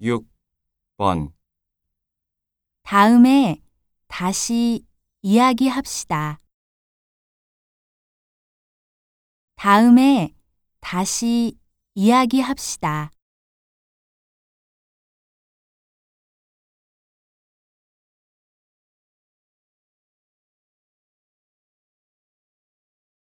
6번 다음에 다시 이야기합시다. 다음에 다시 이야기합시다.